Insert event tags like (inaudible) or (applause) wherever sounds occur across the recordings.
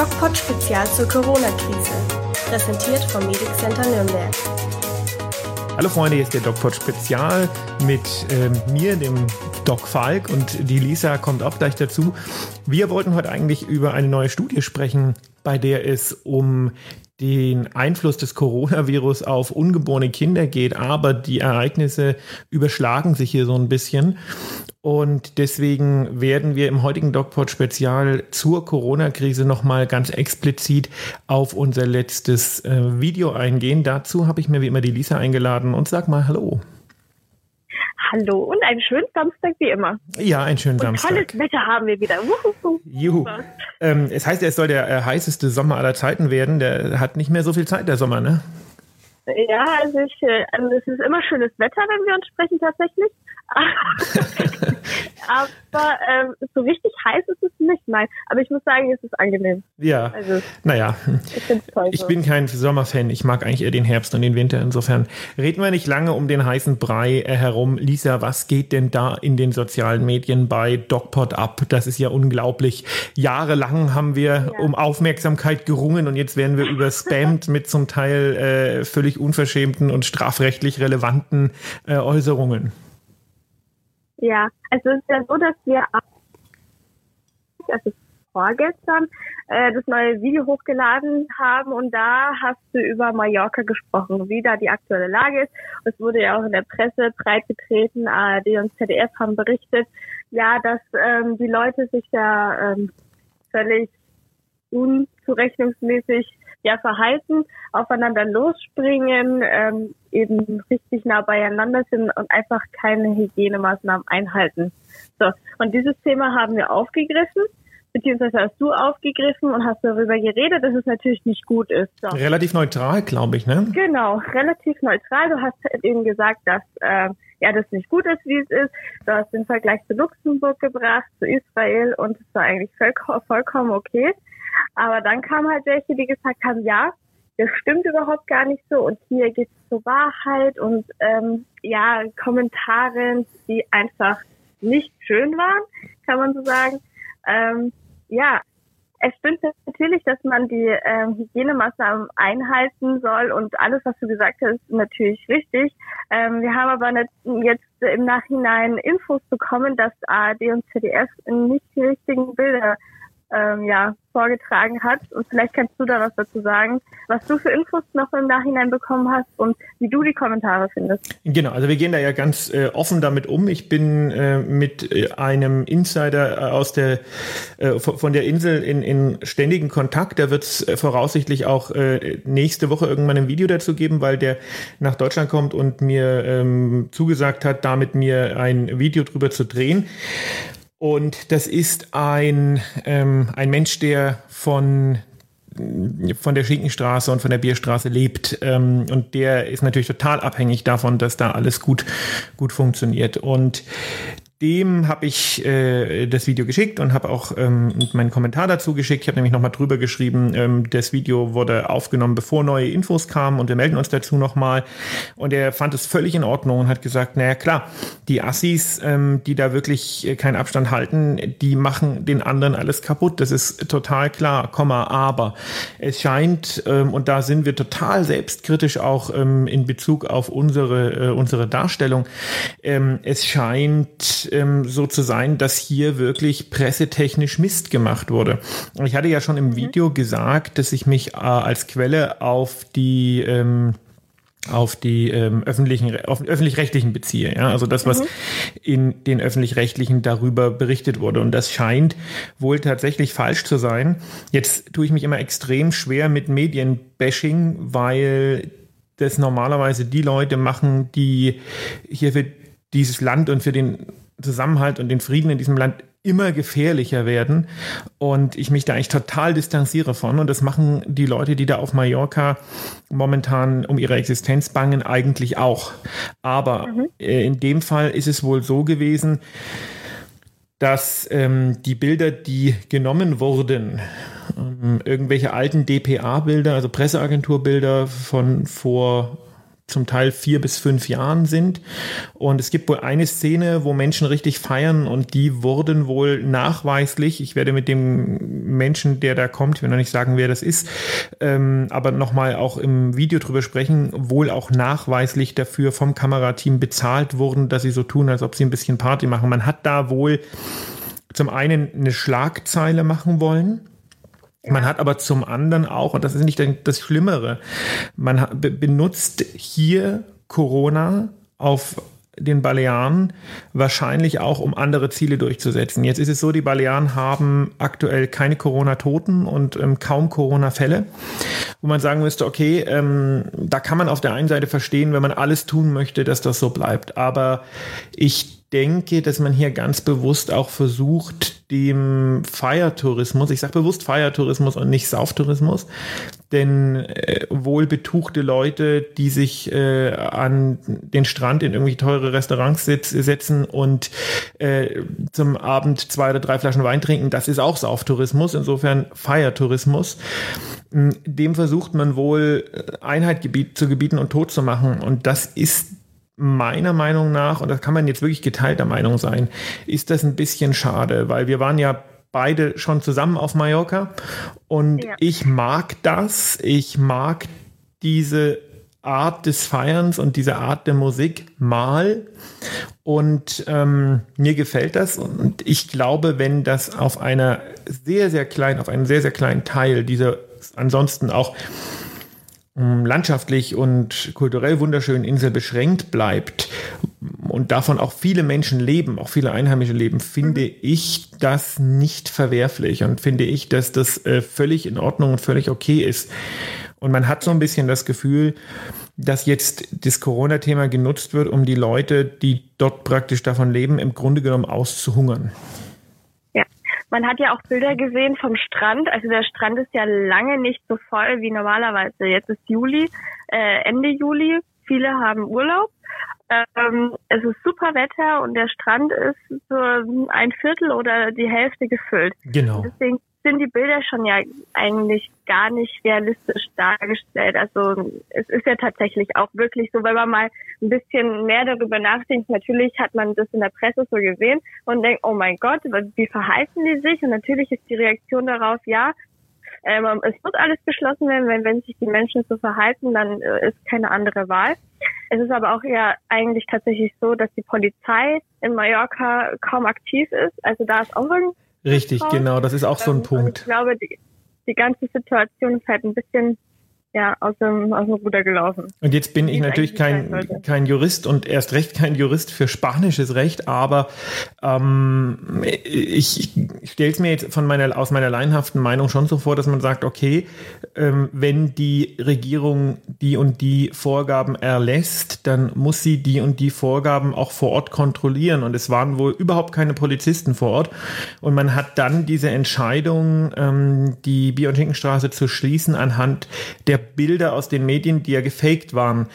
DocPod Spezial zur Corona-Krise. Präsentiert vom Medic Center Nürnberg. Hallo Freunde, hier ist der DocPod Spezial mit ähm, mir, dem Doc Falk und die Lisa kommt auch gleich dazu. Wir wollten heute eigentlich über eine neue Studie sprechen, bei der es um den Einfluss des Coronavirus auf ungeborene Kinder geht, aber die Ereignisse überschlagen sich hier so ein bisschen. Und deswegen werden wir im heutigen DocPod Spezial zur Corona-Krise nochmal ganz explizit auf unser letztes äh, Video eingehen. Dazu habe ich mir wie immer die Lisa eingeladen und sag mal Hallo. Hallo und einen schönen Samstag wie immer. Ja, einen schönen und Samstag. Tolles Wetter haben wir wieder. Wuhu. Juhu. Ähm, es heißt, es soll der äh, heißeste Sommer aller Zeiten werden. Der hat nicht mehr so viel Zeit, der Sommer, ne? Ja, also, ich, äh, also es ist immer schönes Wetter, wenn wir uns sprechen tatsächlich. (laughs) aber ähm, so richtig heiß ist es nicht, nein. Aber ich muss sagen, es ist angenehm. Ja. Also, naja. Ich, toll, ich so. bin kein Sommerfan. Ich mag eigentlich eher den Herbst und den Winter. Insofern reden wir nicht lange um den heißen Brei äh, herum. Lisa, was geht denn da in den sozialen Medien bei DocPod ab? Das ist ja unglaublich. Jahrelang haben wir ja. um Aufmerksamkeit gerungen und jetzt werden wir (laughs) überspammt mit zum Teil äh, völlig unverschämten und strafrechtlich relevanten äh, Äußerungen. Ja, also es ist ja so, dass wir also vorgestern äh, das neue Video hochgeladen haben und da hast du über Mallorca gesprochen, wie da die aktuelle Lage ist. Es wurde ja auch in der Presse breitgetreten, ARD und ZDF haben berichtet, ja, dass ähm, die Leute sich da ähm, völlig unzurechnungsmäßig ja verhalten, aufeinander losspringen, ähm, eben richtig nah beieinander sind und einfach keine Hygienemaßnahmen einhalten. So, und dieses Thema haben wir aufgegriffen, beziehungsweise hast du aufgegriffen und hast darüber geredet, dass es natürlich nicht gut ist. So. Relativ neutral, glaube ich, ne? Genau, relativ neutral. Du hast eben gesagt, dass äh, ja das nicht gut ist, wie es ist. Du hast den Vergleich zu Luxemburg gebracht, zu Israel und es war eigentlich vollkommen okay. Aber dann kamen halt welche, die gesagt haben, ja, das stimmt überhaupt gar nicht so und hier geht es zur Wahrheit und ähm, ja, Kommentare, die einfach nicht schön waren, kann man so sagen. Ähm, ja, es stimmt natürlich, dass man die ähm, Hygienemaßnahmen einhalten soll und alles, was du gesagt hast, ist natürlich richtig. Ähm, wir haben aber nicht jetzt im Nachhinein Infos bekommen, dass ARD und ZDF nicht die richtigen Bilder ähm, ja, vorgetragen hat. Und vielleicht kannst du da was dazu sagen, was du für Infos noch im Nachhinein bekommen hast und wie du die Kommentare findest. Genau, also wir gehen da ja ganz äh, offen damit um. Ich bin äh, mit äh, einem Insider äh, aus der äh, von der Insel in, in ständigen Kontakt. Da wird es äh, voraussichtlich auch nächste Woche irgendwann ein Video dazu geben, weil der nach Deutschland kommt und mir ähm, zugesagt hat, da mit mir ein Video drüber zu drehen. Und das ist ein, ähm, ein Mensch, der von von der Schinkenstraße und von der Bierstraße lebt. Ähm, und der ist natürlich total abhängig davon, dass da alles gut, gut funktioniert. Und dem habe ich äh, das Video geschickt und habe auch ähm, meinen Kommentar dazu geschickt. Ich habe nämlich nochmal drüber geschrieben, ähm, das Video wurde aufgenommen, bevor neue Infos kamen und wir melden uns dazu nochmal. Und er fand es völlig in Ordnung und hat gesagt, naja klar, die Assis, ähm, die da wirklich äh, keinen Abstand halten, die machen den anderen alles kaputt. Das ist total klar, Komma, aber es scheint, ähm, und da sind wir total selbstkritisch auch ähm, in Bezug auf unsere, äh, unsere Darstellung, ähm, es scheint ähm, so zu sein, dass hier wirklich pressetechnisch Mist gemacht wurde. Ich hatte ja schon im mhm. Video gesagt, dass ich mich äh, als Quelle auf die ähm, auf die ähm, öffentlichen auf öffentlich-rechtlichen beziehe, ja, also das, was mhm. in den öffentlich-rechtlichen darüber berichtet wurde und das scheint wohl tatsächlich falsch zu sein. Jetzt tue ich mich immer extrem schwer mit Medienbashing, weil das normalerweise die Leute machen, die hier für dieses Land und für den Zusammenhalt und den Frieden in diesem Land immer gefährlicher werden und ich mich da eigentlich total distanziere von und das machen die Leute, die da auf Mallorca momentan um ihre Existenz bangen, eigentlich auch. Aber mhm. äh, in dem Fall ist es wohl so gewesen, dass ähm, die Bilder, die genommen wurden, ähm, irgendwelche alten DPA-Bilder, also Presseagenturbilder von vor zum Teil vier bis fünf Jahren sind. Und es gibt wohl eine Szene, wo Menschen richtig feiern und die wurden wohl nachweislich, ich werde mit dem Menschen, der da kommt, ich will noch nicht sagen, wer das ist, ähm, aber nochmal auch im Video drüber sprechen, wohl auch nachweislich dafür vom Kamerateam bezahlt wurden, dass sie so tun, als ob sie ein bisschen Party machen. Man hat da wohl zum einen eine Schlagzeile machen wollen man hat aber zum anderen auch, und das ist nicht das Schlimmere, man benutzt hier Corona auf den Balearen wahrscheinlich auch, um andere Ziele durchzusetzen. Jetzt ist es so, die Balearen haben aktuell keine Corona-Toten und ähm, kaum Corona-Fälle, wo man sagen müsste, okay, ähm, da kann man auf der einen Seite verstehen, wenn man alles tun möchte, dass das so bleibt. Aber ich denke, dass man hier ganz bewusst auch versucht, dem Feiertourismus, ich sage bewusst Feiertourismus und nicht Sauftourismus, denn äh, wohlbetuchte Leute, die sich äh, an den Strand in irgendwie teure Restaurants sitz, setzen und äh, zum Abend zwei oder drei Flaschen Wein trinken, das ist auch Sauftourismus, insofern Feiertourismus. Dem versucht man wohl Einheit zu gebieten und tot zu machen und das ist meiner Meinung nach, und da kann man jetzt wirklich geteilter Meinung sein, ist das ein bisschen schade, weil wir waren ja beide schon zusammen auf Mallorca und ja. ich mag das, ich mag diese Art des Feierns und diese Art der Musik mal. Und ähm, mir gefällt das. Und ich glaube, wenn das auf einer sehr, sehr kleinen, auf einen sehr, sehr kleinen Teil dieser ansonsten auch landschaftlich und kulturell wunderschönen Insel beschränkt bleibt und davon auch viele Menschen leben, auch viele Einheimische leben, finde mhm. ich das nicht verwerflich und finde ich, dass das äh, völlig in Ordnung und völlig okay ist. Und man hat so ein bisschen das Gefühl, dass jetzt das Corona-Thema genutzt wird, um die Leute, die dort praktisch davon leben, im Grunde genommen auszuhungern. Man hat ja auch Bilder gesehen vom Strand. Also der Strand ist ja lange nicht so voll wie normalerweise. Jetzt ist Juli, äh, Ende Juli. Viele haben Urlaub. Ähm, es ist super Wetter und der Strand ist so ein Viertel oder die Hälfte gefüllt. Genau. Deswegen sind die Bilder schon ja eigentlich gar nicht realistisch dargestellt. Also es ist ja tatsächlich auch wirklich so, wenn man mal ein bisschen mehr darüber nachdenkt, natürlich hat man das in der Presse so gesehen und denkt, oh mein Gott, wie verhalten die sich? Und natürlich ist die Reaktion darauf, ja, ähm, es muss alles geschlossen werden, wenn, wenn sich die Menschen so verhalten, dann äh, ist keine andere Wahl. Es ist aber auch eher eigentlich tatsächlich so, dass die Polizei in Mallorca kaum aktiv ist. Also da ist auch ein Richtig, genau, das ist auch so ein ähm, Punkt. Ich glaube, die, die ganze Situation ist halt ein bisschen ja, aus dem, aus dem Ruder gelaufen. Und jetzt bin ich natürlich kein, kein Jurist und erst recht kein Jurist für spanisches Recht, aber ähm, ich, ich stelle es mir jetzt von meiner, aus meiner leinhaften Meinung schon so vor, dass man sagt, okay, ähm, wenn die Regierung die und die Vorgaben erlässt, dann muss sie die und die Vorgaben auch vor Ort kontrollieren. Und es waren wohl überhaupt keine Polizisten vor Ort. Und man hat dann diese Entscheidung, ähm, die Bier- und Schinkenstraße zu schließen, anhand der Bilder aus den Medien, die ja gefaked waren,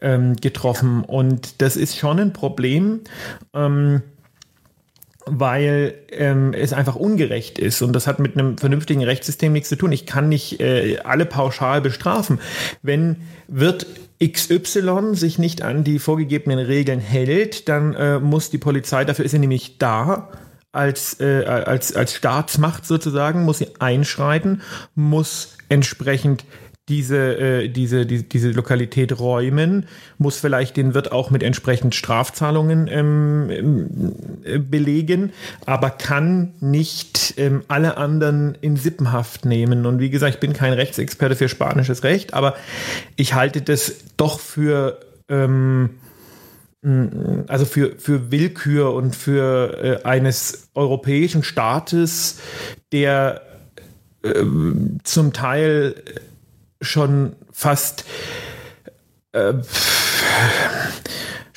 ähm, getroffen. Und das ist schon ein Problem. Ähm, weil ähm, es einfach ungerecht ist und das hat mit einem vernünftigen Rechtssystem nichts zu tun. Ich kann nicht äh, alle pauschal bestrafen. Wenn wird XY sich nicht an die vorgegebenen Regeln hält, dann äh, muss die Polizei, dafür ist sie nämlich da, als, äh, als, als Staatsmacht sozusagen, muss sie einschreiten, muss entsprechend diese, äh, diese, die, diese Lokalität räumen, muss vielleicht den Wirt auch mit entsprechend Strafzahlungen ähm, äh, belegen, aber kann nicht ähm, alle anderen in Sippenhaft nehmen. Und wie gesagt, ich bin kein Rechtsexperte für spanisches Recht, aber ich halte das doch für ähm, also für, für Willkür und für äh, eines europäischen Staates, der äh, zum Teil schon fast äh,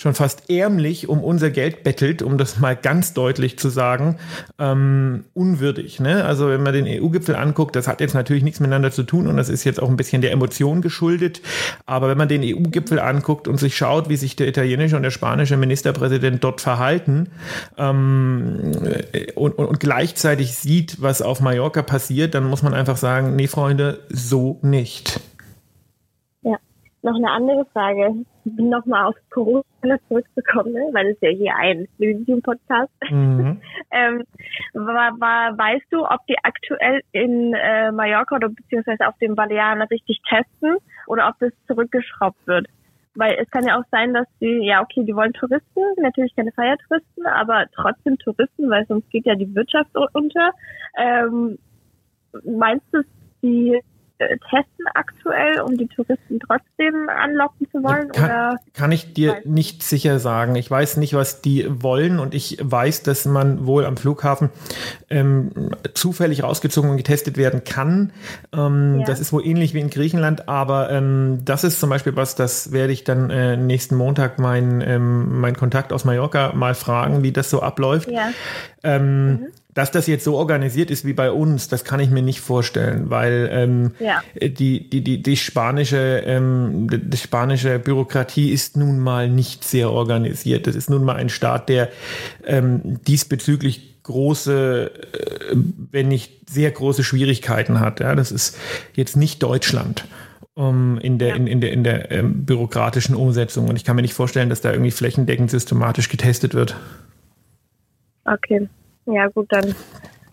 schon fast ärmlich um unser Geld bettelt, um das mal ganz deutlich zu sagen, ähm, unwürdig. Ne? Also wenn man den EU-Gipfel anguckt, das hat jetzt natürlich nichts miteinander zu tun und das ist jetzt auch ein bisschen der Emotion geschuldet. Aber wenn man den EU-Gipfel anguckt und sich schaut, wie sich der italienische und der spanische Ministerpräsident dort verhalten ähm, und, und, und gleichzeitig sieht, was auf Mallorca passiert, dann muss man einfach sagen, nee, Freunde, so nicht. Noch eine andere Frage nochmal auf Corona zurückzukommen, ne? weil es ja hier ein Medium-Podcast mhm. (laughs) ähm, war, war, weißt du, ob die aktuell in äh, Mallorca oder beziehungsweise auf den Balearen richtig testen oder ob das zurückgeschraubt wird? Weil es kann ja auch sein, dass die, ja okay, die wollen Touristen, natürlich keine Feiertouristen, aber trotzdem Touristen, weil sonst geht ja die Wirtschaft unter. Ähm, meinst du, die äh, testen aktuell, um die Touristen trotzdem anlocken zu wollen? Kann, oder? kann ich dir nicht sicher sagen. Ich weiß nicht, was die wollen und ich weiß, dass man wohl am Flughafen ähm, zufällig rausgezogen und getestet werden kann. Ähm, ja. Das ist wohl ähnlich wie in Griechenland, aber ähm, das ist zum Beispiel was, das werde ich dann äh, nächsten Montag meinen ähm, mein Kontakt aus Mallorca mal fragen, wie das so abläuft. Ja. Ähm, mhm. Dass das jetzt so organisiert ist wie bei uns, das kann ich mir nicht vorstellen, weil ähm, ja. die, die, die, die, spanische, ähm, die, die, spanische Bürokratie ist nun mal nicht sehr organisiert. Das ist nun mal ein Staat, der ähm, diesbezüglich große, äh, wenn nicht sehr große Schwierigkeiten hat. Ja, das ist jetzt nicht Deutschland um, in der, ja. in, in der, in der ähm, bürokratischen Umsetzung. Und ich kann mir nicht vorstellen, dass da irgendwie flächendeckend systematisch getestet wird. Okay. Ja, gut, dann,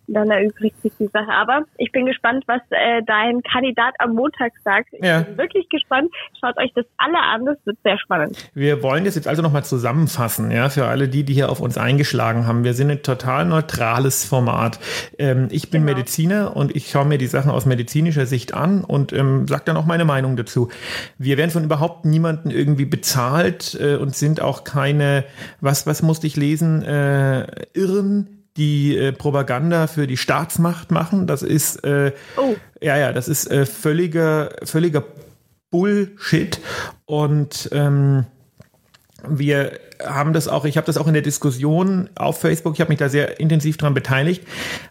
dann erübrigt sich die Sache. Aber ich bin gespannt, was äh, dein Kandidat am Montag sagt. Ich ja. bin wirklich gespannt. Schaut euch das alle an, das wird sehr spannend. Wir wollen das jetzt also nochmal zusammenfassen, ja, für alle die, die hier auf uns eingeschlagen haben. Wir sind ein total neutrales Format. Ähm, ich bin genau. Mediziner und ich schaue mir die Sachen aus medizinischer Sicht an und ähm, sage dann auch meine Meinung dazu. Wir werden von überhaupt niemanden irgendwie bezahlt äh, und sind auch keine, was, was musste ich lesen, äh, Irren, die äh, Propaganda für die Staatsmacht machen. Das ist äh, oh. ja ja, das ist äh, völliger völliger Bullshit und ähm, wir haben das auch, ich habe das auch in der Diskussion auf Facebook, ich habe mich da sehr intensiv daran beteiligt,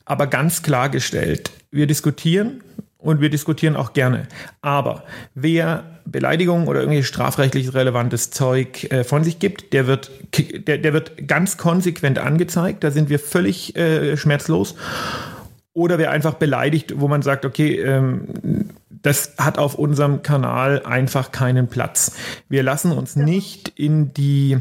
aber ganz klargestellt, wir diskutieren, und wir diskutieren auch gerne. Aber wer Beleidigung oder irgendwie strafrechtlich relevantes Zeug äh, von sich gibt, der wird, der, der wird ganz konsequent angezeigt. Da sind wir völlig äh, schmerzlos. Oder wer einfach beleidigt, wo man sagt, okay, ähm, das hat auf unserem Kanal einfach keinen Platz. Wir lassen uns nicht in die,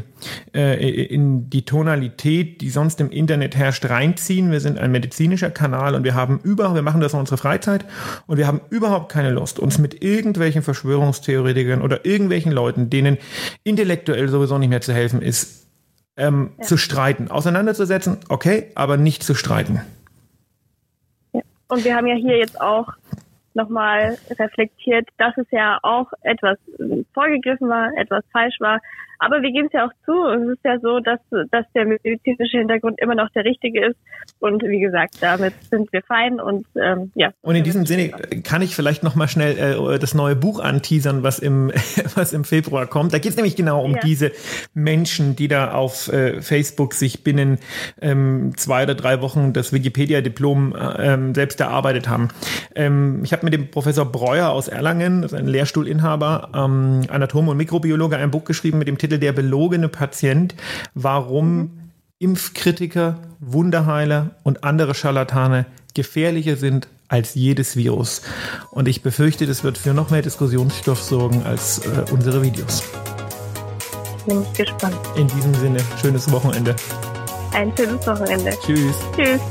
äh, in die Tonalität, die sonst im Internet herrscht, reinziehen. Wir sind ein medizinischer Kanal und wir haben über, wir machen das in unserer Freizeit und wir haben überhaupt keine Lust, uns mit irgendwelchen Verschwörungstheoretikern oder irgendwelchen Leuten, denen intellektuell sowieso nicht mehr zu helfen ist, ähm, ja. zu streiten. Auseinanderzusetzen, okay, aber nicht zu streiten. Und wir haben ja hier jetzt auch nochmal reflektiert, dass es ja auch etwas vorgegriffen war, etwas falsch war. Aber wir geben es ja auch zu. Es ist ja so, dass, dass der medizinische Hintergrund immer noch der richtige ist. Und wie gesagt, damit sind wir fein und ähm, ja. Und in diesem Sinne kann ich vielleicht nochmal schnell äh, das neue Buch anteasern, was im, (laughs) was im Februar kommt. Da geht es nämlich genau um ja. diese Menschen, die da auf äh, Facebook sich binnen ähm, zwei oder drei Wochen das Wikipedia-Diplom äh, ähm, selbst erarbeitet haben. Ähm, ich habe mit dem Professor Breuer aus Erlangen, das ist ein Lehrstuhlinhaber, ähm, Anatom und Mikrobiologe, ein Buch geschrieben mit dem Titel Der belogene Patient, warum mhm. Impfkritiker, Wunderheiler und andere Scharlatane gefährlicher sind als jedes Virus. Und ich befürchte, das wird für noch mehr Diskussionsstoff sorgen als äh, unsere Videos. Bin ich gespannt. In diesem Sinne, schönes Wochenende. Ein schönes Wochenende. Tschüss. Tschüss.